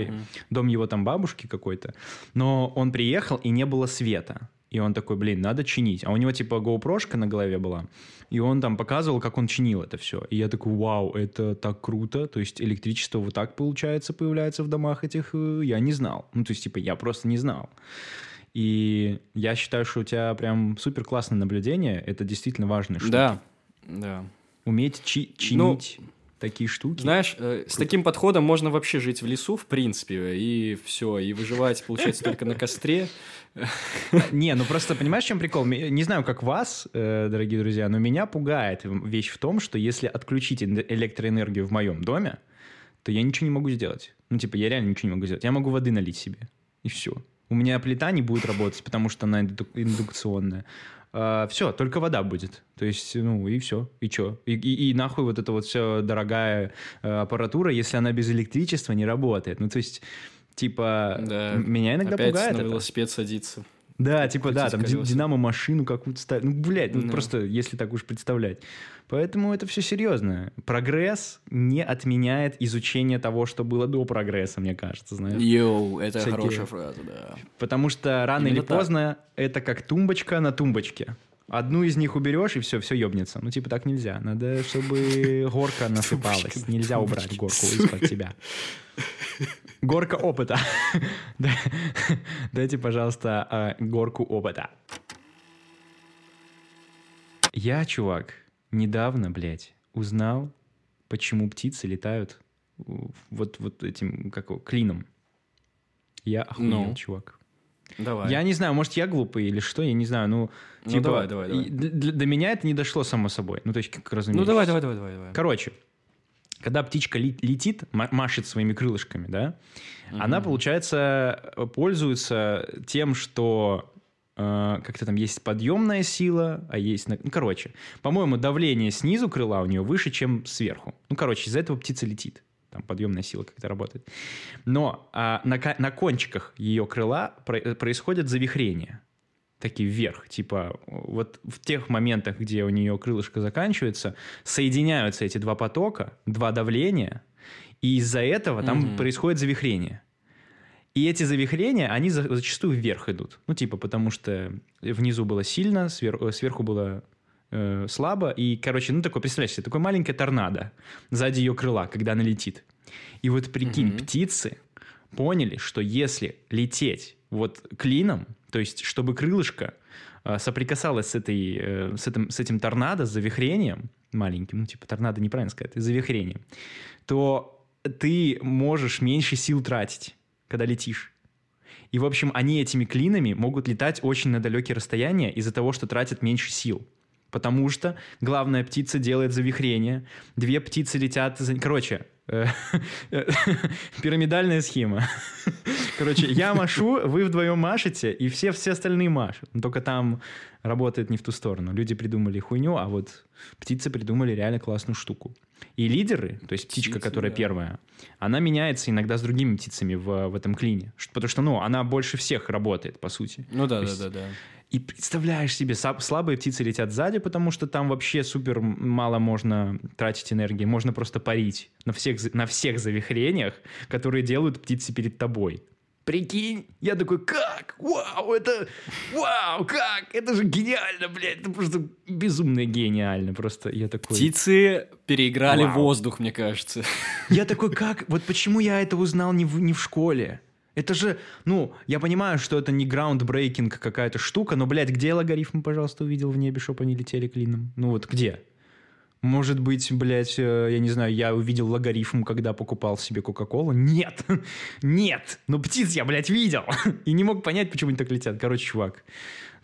B: дом его там бабушки какой-то. Но он приехал, и не было света. И он такой, блин, надо чинить. А у него типа GoPro-шка на голове была. И он там показывал, как он чинил это все. И я такой, вау, это так круто. То есть электричество вот так, получается, появляется в домах этих. э, Я не знал. Ну, то есть, типа, я просто не знал. И я считаю, что у тебя прям супер классное наблюдение. Это действительно важная штука.
A: Да, да.
B: Уметь чи-
A: Ну,
B: чинить такие штуки.
A: Знаешь, э, с таким подходом можно вообще жить в лесу, в принципе, и все, и выживать, получается, только на костре.
B: Не, ну просто понимаешь, в чем прикол? Не знаю, как вас, э, дорогие друзья, но меня пугает вещь в том, что если отключить эн- электроэнергию в моем доме, то я ничего не могу сделать. Ну, типа, я реально ничего не могу сделать. Я могу воды налить себе, и все. У меня плита не будет работать, потому что она инду- индукционная. все, только вода будет. То есть, ну, и все. И что? И, и- и нахуй вот эта вот все дорогая э, аппаратура, если она без электричества не работает. Ну, то есть, типа,
A: Да.
B: меня иногда
A: Опять
B: пугает
A: на
B: это.
A: велосипед садиться.
B: Да, типа, да, там ди-
A: колеса.
B: динамо-машину какую-то ставить. Ну, блядь, ну,
A: Ну.
B: просто если так уж представлять. Поэтому это все серьезно. Прогресс не отменяет изучение того, что было до прогресса, мне кажется, знаешь.
A: Йоу, это
B: Всякие-
A: хорошая фраза, да.
B: Потому что рано
A: Именно
B: или
A: так.
B: поздно это как тумбочка на тумбочке. Одну из них уберешь, и все, все ебнется. Ну, типа, так нельзя. Надо, чтобы горка насыпалась. Нельзя убрать горку из-под тебя. Горка опыта. Да- Дайте, пожалуйста, а, горку опыта. Я, чувак, недавно, блядь, узнал, почему птицы летают вот, вот этим, как клином. Я охуел,
A: Ну?
B: чувак.
A: Давай.
B: Я не знаю, может, я глупый или что, я не знаю. Ну,
A: Ну,
B: типа,
A: давай, давай, давай.
B: и д- д- До меня это не дошло само собой. Ну, то есть, как разумеется.
A: Ну, давай, давай, давай, давай. давай.
B: Короче, когда птичка летит, ма- машет своими крылышками, да, она, получается, пользуется тем, что э, как-то там есть подъемная сила, а есть... Ну, короче, по-моему, давление снизу крыла у нее выше, чем сверху. Ну, короче, из-за этого птица летит. Там подъемная сила как-то работает. Но а, на, на кончиках ее крыла про- происходят завихрения. Такие вверх. Типа вот в тех моментах, где у нее крылышко заканчивается, соединяются эти два потока, два давления, и из-за этого там
A: Мгм.
B: происходит завихрение. И эти завихрения, они за- зачастую вверх идут. Ну, типа, потому что внизу было сильно, свер- э, сверху было э, слабо. И, короче, ну, такой, представляешь себе, такое маленькое торнадо сзади ее крыла, когда она летит. И вот прикинь,
A: Мгм.
B: птицы поняли, что если лететь вот клином, то есть чтобы крылышко э, соприкасалось с, этой, э, с, этим, с этим торнадо, с завихрением маленьким, ну, типа торнадо неправильно сказать, завихрением, то ты можешь меньше сил тратить, когда летишь. И, в общем, они этими клинами могут летать очень на далекие расстояния из-за того, что тратят меньше сил. Потому что главная птица делает завихрение, две птицы летят... За... Короче, пирамидальная схема. Короче, я машу, вы вдвоем машете, и все, все остальные машут. Но Только там работает не в ту сторону. Люди придумали хуйню, а вот птицы придумали реально классную штуку. И лидеры, то есть птичка,
A: Птицы,
B: которая
A: да.
B: первая, она меняется иногда с другими птицами в, в этом клине. Потому что, ну, она больше всех работает, по сути.
A: Ну да,
B: То
A: да,
B: есть-
A: да, да.
B: И представляешь себе, слабые птицы летят сзади, потому что там вообще супер мало можно тратить энергии. Можно просто парить на всех, на всех завихрениях, которые делают птицы перед тобой. Прикинь, я такой, как? Вау, это, вау, как? Это же гениально, блядь, это просто безумно гениально. Просто я такой...
A: Птицы переиграли
B: Вау.
A: воздух, мне кажется.
B: Я такой, как? Вот почему я это узнал не в, не в школе? Это же, ну, я понимаю, что это не граундбрейкинг какая-то штука, но, блядь, где я логарифмы, пожалуйста, увидел в небе, чтобы они летели клином? Ну вот где? Может быть, блядь, э, я не знаю, я увидел логарифм, когда покупал себе Кока-Колу? Нет! Нет! Ну, птиц я, блядь, видел! И не мог понять, почему они так летят. Короче, чувак,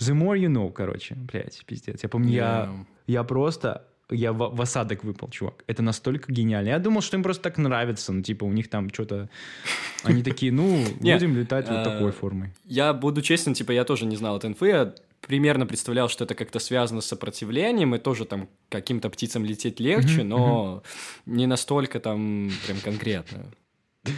B: the more you know, короче, блядь, пиздец. Я помню, я,
A: Yeah.
B: я просто... Я в, в осадок выпал, чувак. Это настолько гениально. Я думал, что им просто так нравится. Ну, типа, у них там что-то... Они такие, ну, будем летать вот
A: э,
B: такой формой.
A: Я буду честен, типа, я тоже не знал этой инфы, я примерно представлял, что это как-то связано с сопротивлением, и тоже там каким-то птицам лететь легче, но не настолько там прям конкретно.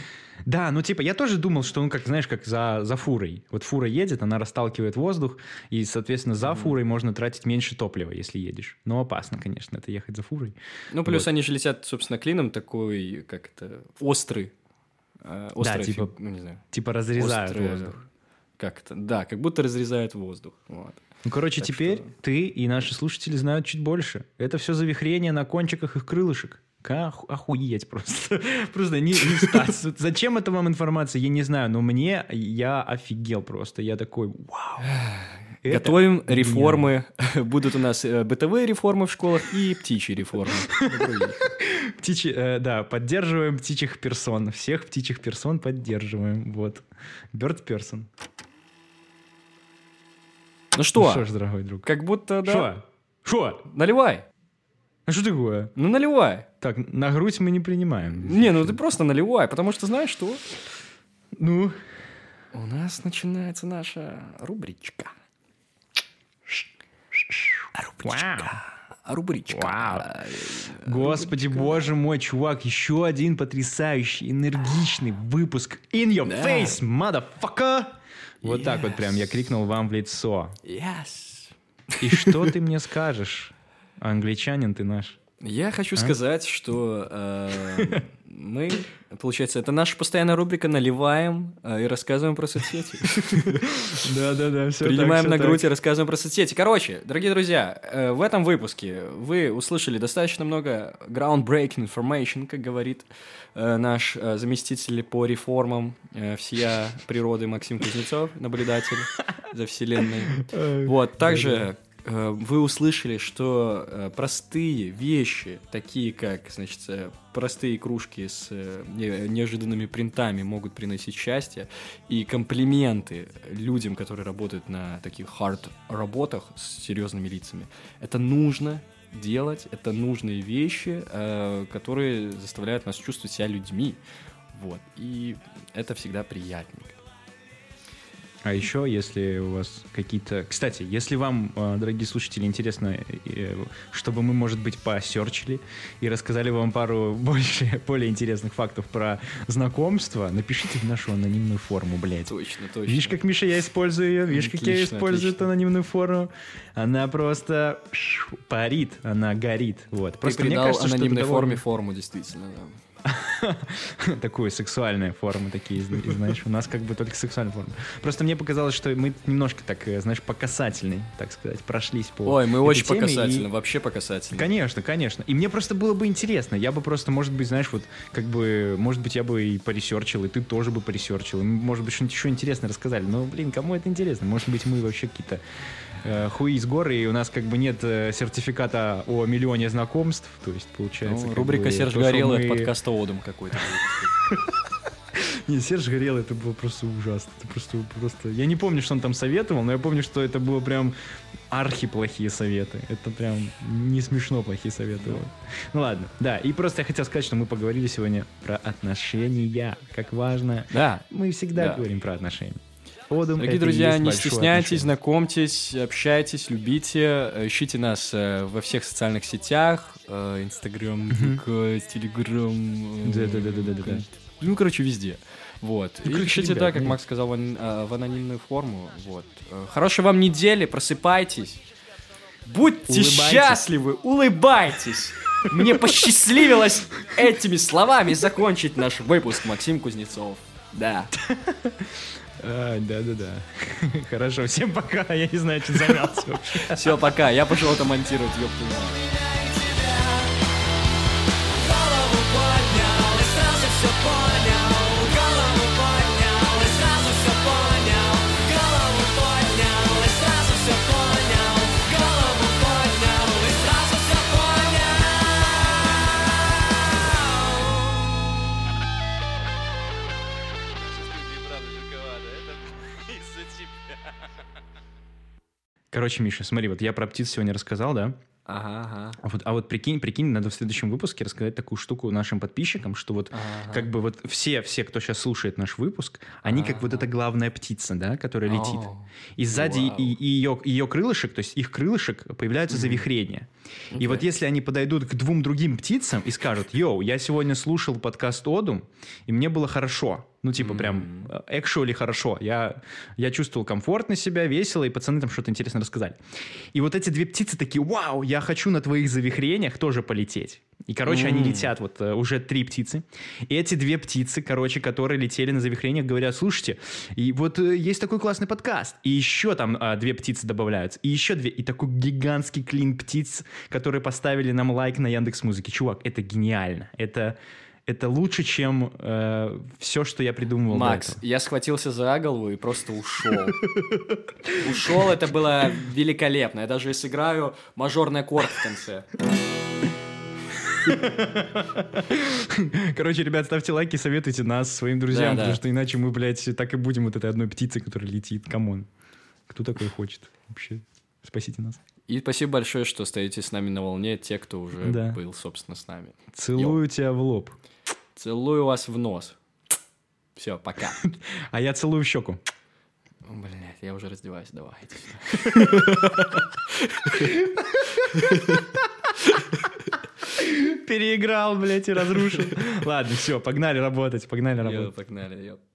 B: Да, ну типа я тоже думал, что ну как знаешь, как за, за фурой. Вот фура едет, она расталкивает воздух, и, соответственно, за фурой можно тратить меньше топлива, если едешь. Но опасно, конечно, это ехать за фурой.
A: Ну, плюс
B: Вот.
A: они же летят, собственно, клином такой, как это, острый. э, острая
B: типа
A: фиг- ну, не знаю.
B: Типа разрезают
A: острая-
B: воздух.
A: Как это? Да, как будто разрезают воздух. Вот.
B: Ну, короче,
A: Так
B: теперь
A: что-
B: ты и наши слушатели знают чуть больше. Это все завихрение на кончиках их крылышек. Ах- охуеть просто. Просто не, не встать. Зачем это вам информация, я не знаю, но мне я офигел просто. Я такой, вау. Это
A: Готовим реформы. Будут у нас э, бытовые реформы в школах и птичьи реформы.
B: Птичьи, э, да, поддерживаем птичьих персон. Всех птичьих персон поддерживаем. Вот. Bird person.
A: Ну что,
B: Что ж, дорогой друг.
A: как будто, да.
B: Что? Что?
A: Наливай.
B: А что такое?
A: Ну, наливай.
B: Так, на грудь мы не принимаем.
A: Не, ну ты просто наливай, потому что знаешь что?
B: Ну,
A: У нас начинается наша рубричка. Рубричка. Рубричка.
B: Вау.
A: Э,
B: Господи, боже мой, чувак, еще один потрясающий, энергичный выпуск In Your
A: Да.
B: Face, motherfucker! Вот так вот прям я крикнул вам в лицо.
A: Yes.
B: И что ты мне скажешь? Англичанин ты наш.
A: Я хочу
B: А?
A: сказать, что э, мы, получается, это наша постоянная рубрика «Наливаем» э, и рассказываем про соцсети.
B: Да-да-да, все
A: Принимаем на грудь и рассказываем про соцсети. Короче, дорогие друзья, э, в этом выпуске вы услышали достаточно много groundbreaking information, как говорит э, наш э, заместитель по реформам э, всея природы Максим Кузнецов, наблюдатель за вселенной. Вот, также вы услышали, что э, простые вещи, такие как, значит, э, простые кружки с э, не- неожиданными принтами могут приносить счастье, и комплименты людям, которые работают на таких хард работах с серьезными лицами, это нужно делать, это нужные вещи, э, которые заставляют нас чувствовать себя людьми, вот, и это всегда приятненько.
B: А еще, если у вас какие-то... Кстати, если вам, э, дорогие слушатели, интересно, э, чтобы мы, может быть, посерчили и рассказали вам пару больше, более интересных фактов про знакомство, напишите в нашу анонимную форму, блядь.
A: Точно, точно.
B: Видишь, как, Миша, я использую ее? Видишь, как я
A: Отлично,
B: использую эту
A: отлично.
B: анонимную форму? Она просто парит, она горит. Вот.
A: Ты
B: Просто мне
A: придал
B: кажется, что это
A: анонимной
B: довольно-
A: форме форму, действительно, да.
B: такую сексуальную форму такие, зна- знаешь, у нас как бы только сексуальная форма. Просто мне показалось, что мы немножко так, э, знаешь, по касательной, так сказать, прошлись по
A: Ой, мы очень
B: теме,
A: показательны,
B: и-
A: вообще показательны.
B: Конечно, конечно. И мне просто было бы интересно. Я бы просто, может быть, знаешь, вот как бы, может быть, я бы и поресерчил, и ты тоже бы поресерчил. и, Может быть, что-нибудь еще интересное рассказали. Но, блин, кому это интересно? Может быть, мы вообще какие-то э, хуи из горы, и у нас как бы нет э, сертификата о миллионе знакомств. То есть, получается...
A: Ну, рубрика
B: бы,
A: Серж Горелый
B: мы-
A: подкаста Одом какой-то.
B: Не, Серж горел, это было просто ужасно. Это просто, просто... Я не помню, что он там советовал, но я помню, что это было прям архи-плохие советы. Это прям не смешно плохие советы. были. Ну ладно, да. И просто я хотел сказать, что мы поговорили сегодня про отношения. Как важно.
A: Да.
B: Мы всегда
A: Да.
B: говорим про отношения. Одум
A: Дорогие друзья, не стесняйтесь,
B: отношение.
A: знакомьтесь, общайтесь, любите, э, ищите нас э, во всех социальных сетях, э, Инстаграм, Телеграм. Ну, короче, везде. Вот.
B: Ну,
A: И
B: ребят,
A: да, как. Макс сказал, в, ан- в анонимную форму. Вот. Хорошей вам недели, просыпайтесь. Будьте
B: Улыбайтесь.
A: счастливы, улыбайтесь. Мне посчастливилось этими словами закончить наш выпуск, Максим Кузнецов. Да.
B: А, Да-да-да. Хорошо, всем пока. Я не знаю, что замялся вообще.
A: Все, пока. Я пошел это монтировать, ёпта.
B: Короче, Миша, смотри, вот я про птиц сегодня рассказал, да?
A: Ага, ага.
B: А вот, а вот прикинь, прикинь, надо в следующем выпуске рассказать такую штуку нашим подписчикам, что вот
A: Ага.
B: как бы вот все, все, кто сейчас слушает наш выпуск, они как вот
A: Ага.
B: эта главная птица, да, которая летит.
A: О,
B: И сзади
A: вау.
B: и, и ее, ее крылышек, то есть их крылышек, появляются завихрения. И вот если они подойдут к двум другим птицам и скажут, йоу, я сегодня слушал подкаст Одум, и мне было хорошо. Ну, типа, прям, actually хорошо. Я, я чувствовал комфортно себя, весело, и пацаны там что-то интересно рассказали. И вот эти две птицы такие, вау, я хочу на твоих завихрениях тоже полететь. И, короче, они
A: М.
B: летят, вот э, уже три птицы. И эти две птицы, короче, которые летели на завихрениях, говорят, слушайте, и вот э, есть такой классный подкаст. И еще там а, две птицы добавляются. И еще две. И такой гигантский клин птиц, которые поставили нам лайк на Яндекс Музыке. Чувак, это гениально. Это, это лучше, чем все, что я придумывал
A: Макс, я схватился за голову и просто ушел. Ушел, это было великолепно. Я даже сыграю мажорный аккорд в конце.
B: Короче, ребят, ставьте лайки, советуйте нас своим друзьям,
A: Да, да.
B: потому что иначе мы, блядь, так и будем вот этой одной птицей, которая летит. Come on. Кто такой хочет вообще? Спасите нас.
A: И спасибо большое, что стоите с нами на волне, те, кто уже
B: Да.
A: был, собственно, с нами.
B: Целую тебя в лоб.
A: Целую вас в нос. Все, пока.
B: А я целую в щеку.
A: Блять, я уже раздеваюсь, давайте. сюда.
B: Переиграл, блядь, и разрушил. Ладно, все, погнали работать, погнали работать.
A: Погнали, ёп.